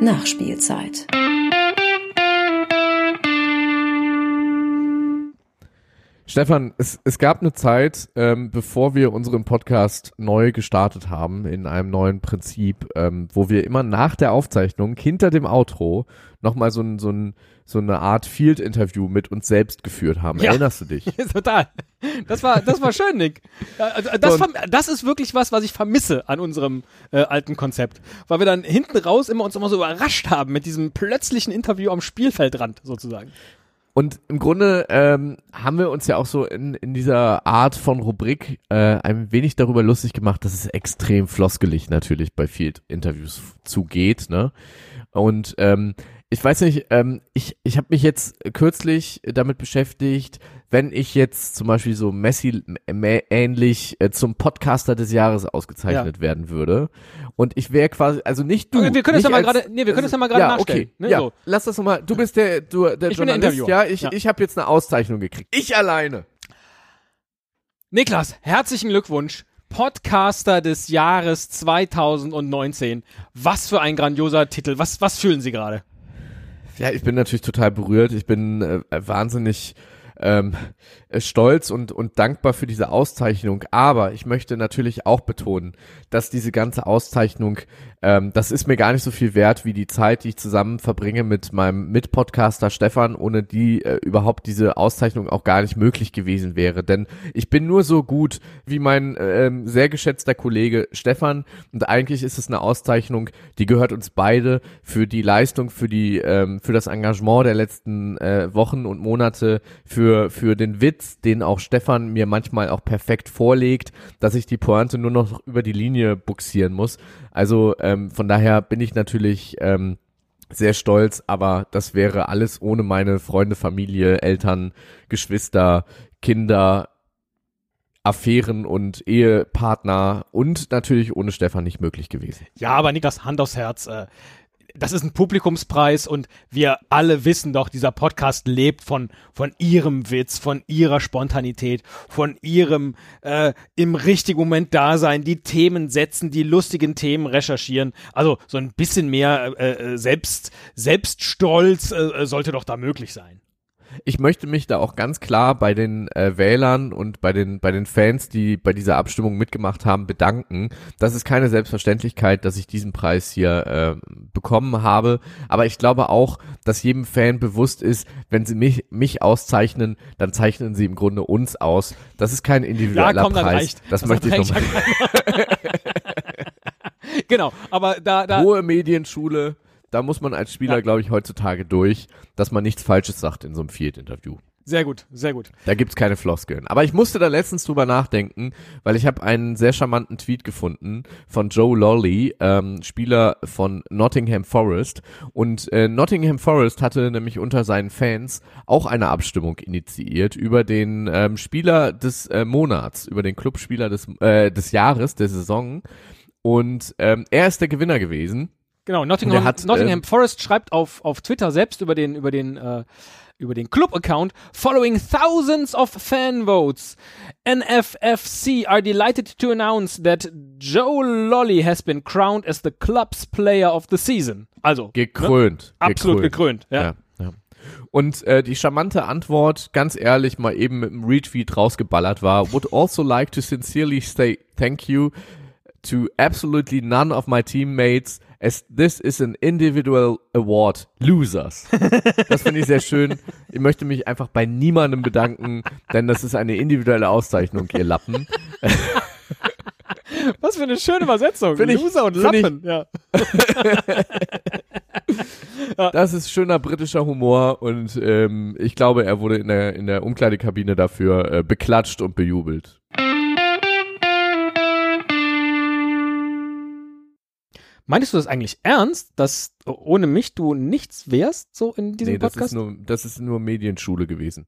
Nachspielzeit. Stefan, es, es gab eine Zeit, ähm, bevor wir unseren Podcast neu gestartet haben, in einem neuen Prinzip, ähm, wo wir immer nach der Aufzeichnung hinter dem Outro nochmal so, ein, so, ein, so eine Art Field-Interview mit uns selbst geführt haben. Ja. Erinnerst du dich? Total. Das war, das war schön, Nick. Also Das, verm- das ist wirklich was, was ich vermisse an unserem äh, alten Konzept. Weil wir dann hinten raus immer uns immer so überrascht haben mit diesem plötzlichen Interview am Spielfeldrand sozusagen. Und im Grunde ähm, haben wir uns ja auch so in, in dieser Art von Rubrik äh, ein wenig darüber lustig gemacht, dass es extrem floskelig natürlich bei Field-Interviews zugeht. Ne? Und ähm, ich weiß nicht, ähm, ich, ich habe mich jetzt kürzlich damit beschäftigt, wenn ich jetzt zum Beispiel so Messi ähnlich äh, zum Podcaster des Jahres ausgezeichnet werden würde und ich wäre quasi, also nicht du. wir können nicht ja mal gerade- nee, wir können das ja mal gerade ja, nachstellen, Okay, ne, ja, so. lass das nochmal, du bist der, du, der Ich der Journalist, Interviewer. ja, ich, Ja. ich habe jetzt eine Auszeichnung gekriegt. Ich alleine. Niklas, herzlichen Glückwunsch. Podcaster des Jahres 2019. Was für ein grandioser Titel. Was, was fühlen Sie gerade? Ja, ich bin natürlich total berührt. Ich bin äh, wahnsinnig ähm, äh, stolz und, und dankbar für diese Auszeichnung. Aber ich möchte natürlich auch betonen, dass diese ganze Auszeichnung, ähm, das ist mir gar nicht so viel wert wie die Zeit, die ich zusammen verbringe mit meinem Mitpodcaster Stefan, ohne die äh, überhaupt diese Auszeichnung auch gar nicht möglich gewesen wäre. Denn ich bin nur so gut wie mein ähm, sehr geschätzter Kollege Stefan. Und eigentlich ist es eine Auszeichnung, die gehört uns beide für die Leistung, für die, ähm, für das Engagement der letzten äh, Wochen und Monate, für, für den Witz, den auch Stefan mir manchmal auch perfekt vorlegt, dass ich die Pointe nur noch über die Linie buxieren muss. Also ähm, von daher bin ich natürlich ähm, sehr stolz, aber das wäre alles ohne meine Freunde, Familie, Eltern, Geschwister, Kinder, Affären und Ehepartner und natürlich ohne Stefan nicht möglich gewesen. Ja, aber Niklas, Hand aufs Herz. Äh, das ist ein Publikumspreis und wir alle wissen doch, dieser Podcast lebt von, von ihrem Witz, von ihrer Spontanität, von ihrem äh, im richtigen Moment da sein, die Themen setzen, die lustigen Themen recherchieren. Also so ein bisschen mehr äh, äh, Selbst, Selbststolz äh, sollte doch da möglich sein. Ich möchte mich da auch ganz klar bei den äh, Wählern und bei den bei den Fans, die bei dieser Abstimmung mitgemacht haben, bedanken. Das ist keine Selbstverständlichkeit, dass ich diesen Preis hier äh, bekommen habe, aber ich glaube auch, dass jedem Fan bewusst ist, wenn sie mich mich auszeichnen, dann zeichnen sie im Grunde uns aus. Das ist kein individueller komm, dann Preis. reicht. Das, Das möchte ich nochmal. Genau, aber da, da Hohe Medienschule, da muss man als Spieler, Ja. glaube ich, heutzutage durch, dass man nichts Falsches sagt in so einem Field-Interview. sehr gut, sehr gut. Da gibt's keine Floskeln. Aber ich musste da letztens drüber nachdenken, weil ich habe einen sehr charmanten Tweet gefunden von Joe Lolly, ähm, Spieler von Nottingham Forest. Und äh, Nottingham Forest hatte nämlich unter seinen Fans auch eine Abstimmung initiiert über den ähm, Spieler des äh, Monats, über den Clubspieler des, äh, des Jahres, der Saison. Und ähm, er ist der Gewinner gewesen. Genau, Nottingham, hat, Nottingham ähm, Forest schreibt auf, auf Twitter selbst über den, über den, äh, über den Club-Account, following thousands of fan votes, NFFC are delighted to announce that Joe Lolly has been crowned as the club's player of the season. Also, Gekrönt. Ne? absolut gekrönt, ja. Ja, ja. Und äh, die charmante Antwort, ganz ehrlich, mal eben mit einem Retweet rausgeballert war, would also like to sincerely say thank you to absolutely none of my teammates as this is an individual award. Losers. Das finde ich sehr schön. Ich möchte mich einfach bei niemandem bedanken, denn das ist eine individuelle Auszeichnung, ihr Lappen. Was für eine schöne Übersetzung. Find ich- Loser und find ich- Lappen, ja. Das ist schöner britischer Humor und ähm, ich glaube, er wurde in der, in der Umkleidekabine dafür äh, beklatscht und bejubelt. Meinst du das eigentlich ernst, dass ohne mich du nichts wärst, so in diesem Nee, das Podcast? ist, nur, das ist nur Medienschule gewesen.